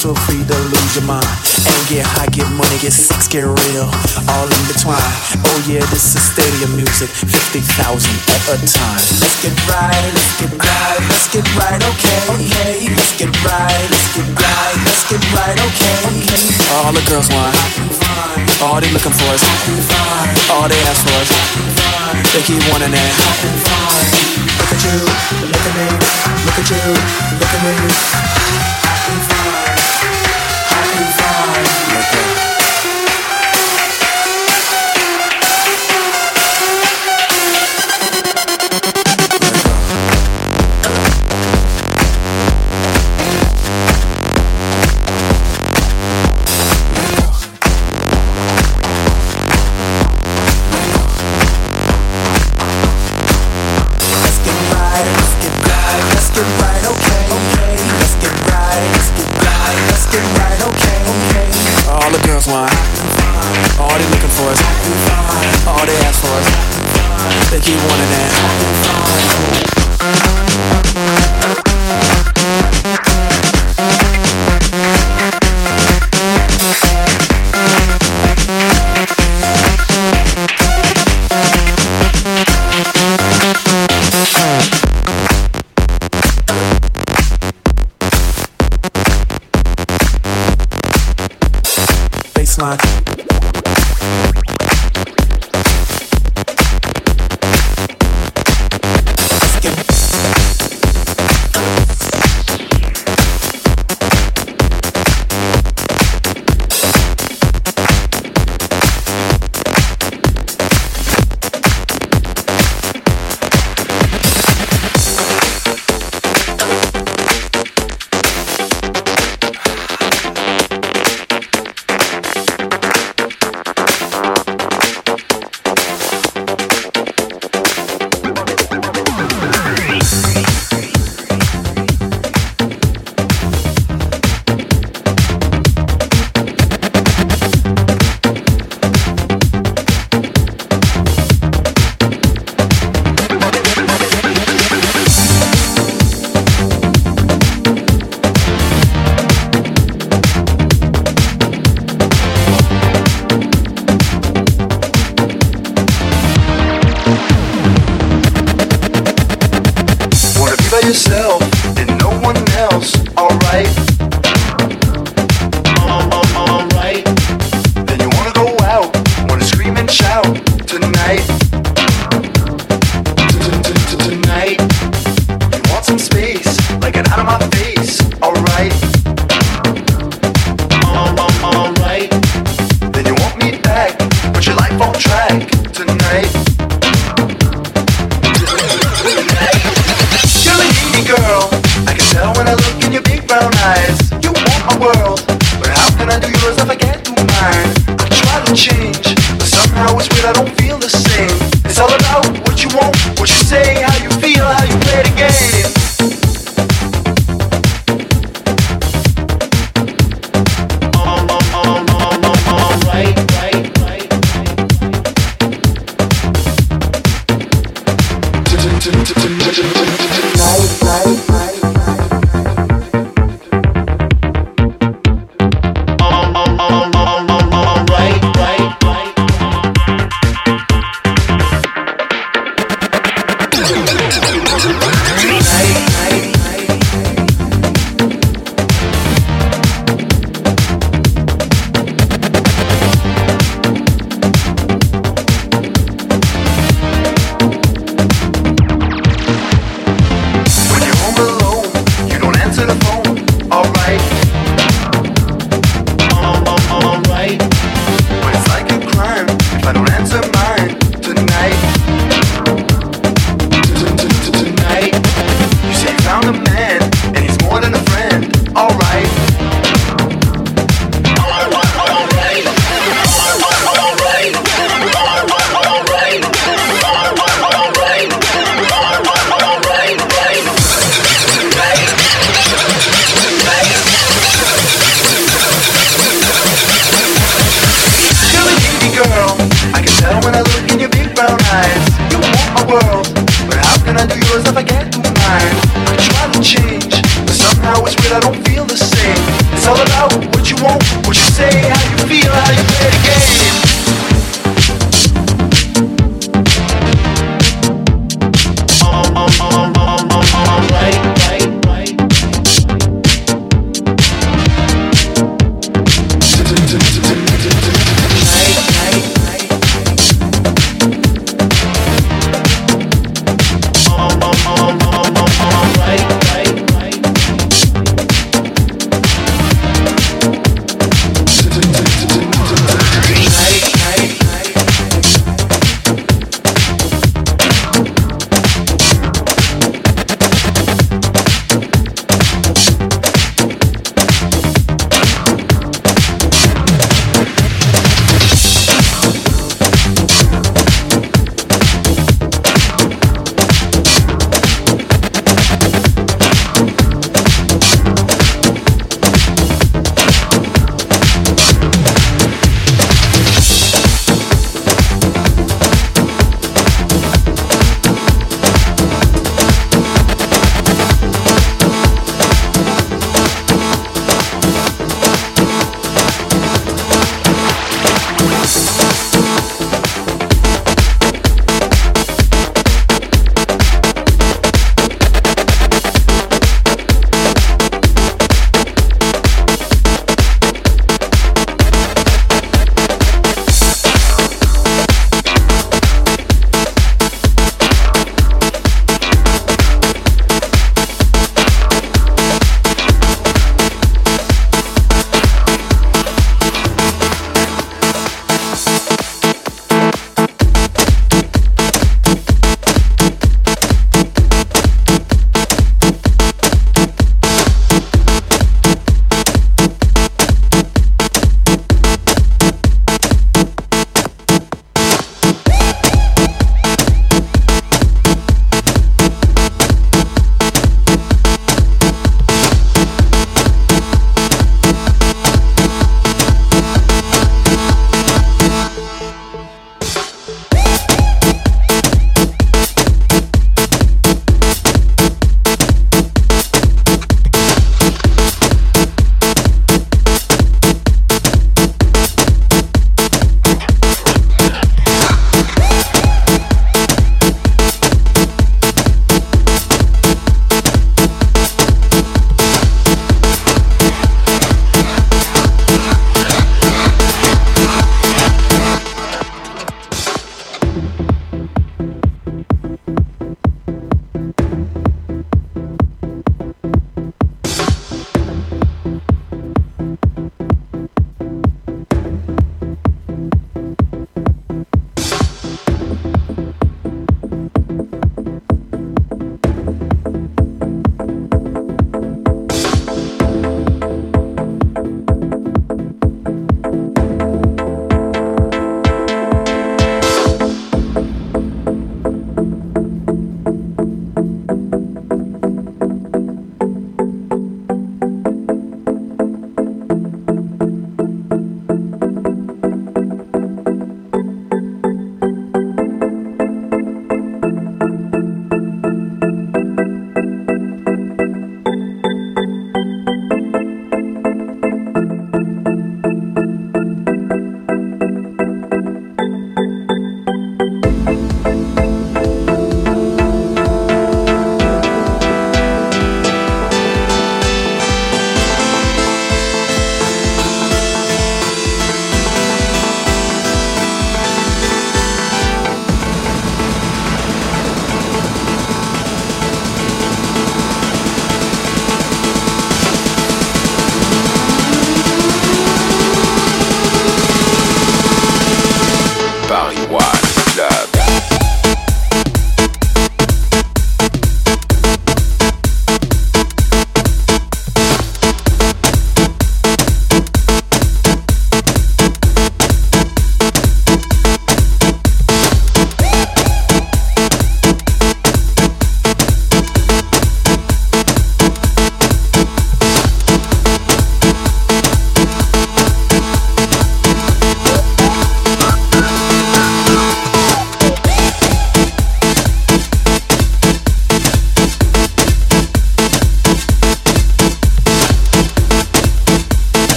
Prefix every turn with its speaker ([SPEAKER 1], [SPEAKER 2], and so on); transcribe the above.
[SPEAKER 1] feel free to lose your mind. And get high, get money, get sex, get real. All in between. Oh yeah, this is stadium music, 50,000 at a time. Let's get right, let's get right, let's get right, okay. okay. Let's get right, let's get right, let's get right, okay. okay. All the girls want. All they looking for is All they ask for is They keep wanting it Look at you, look at me Look at you, look at me
[SPEAKER 2] clock.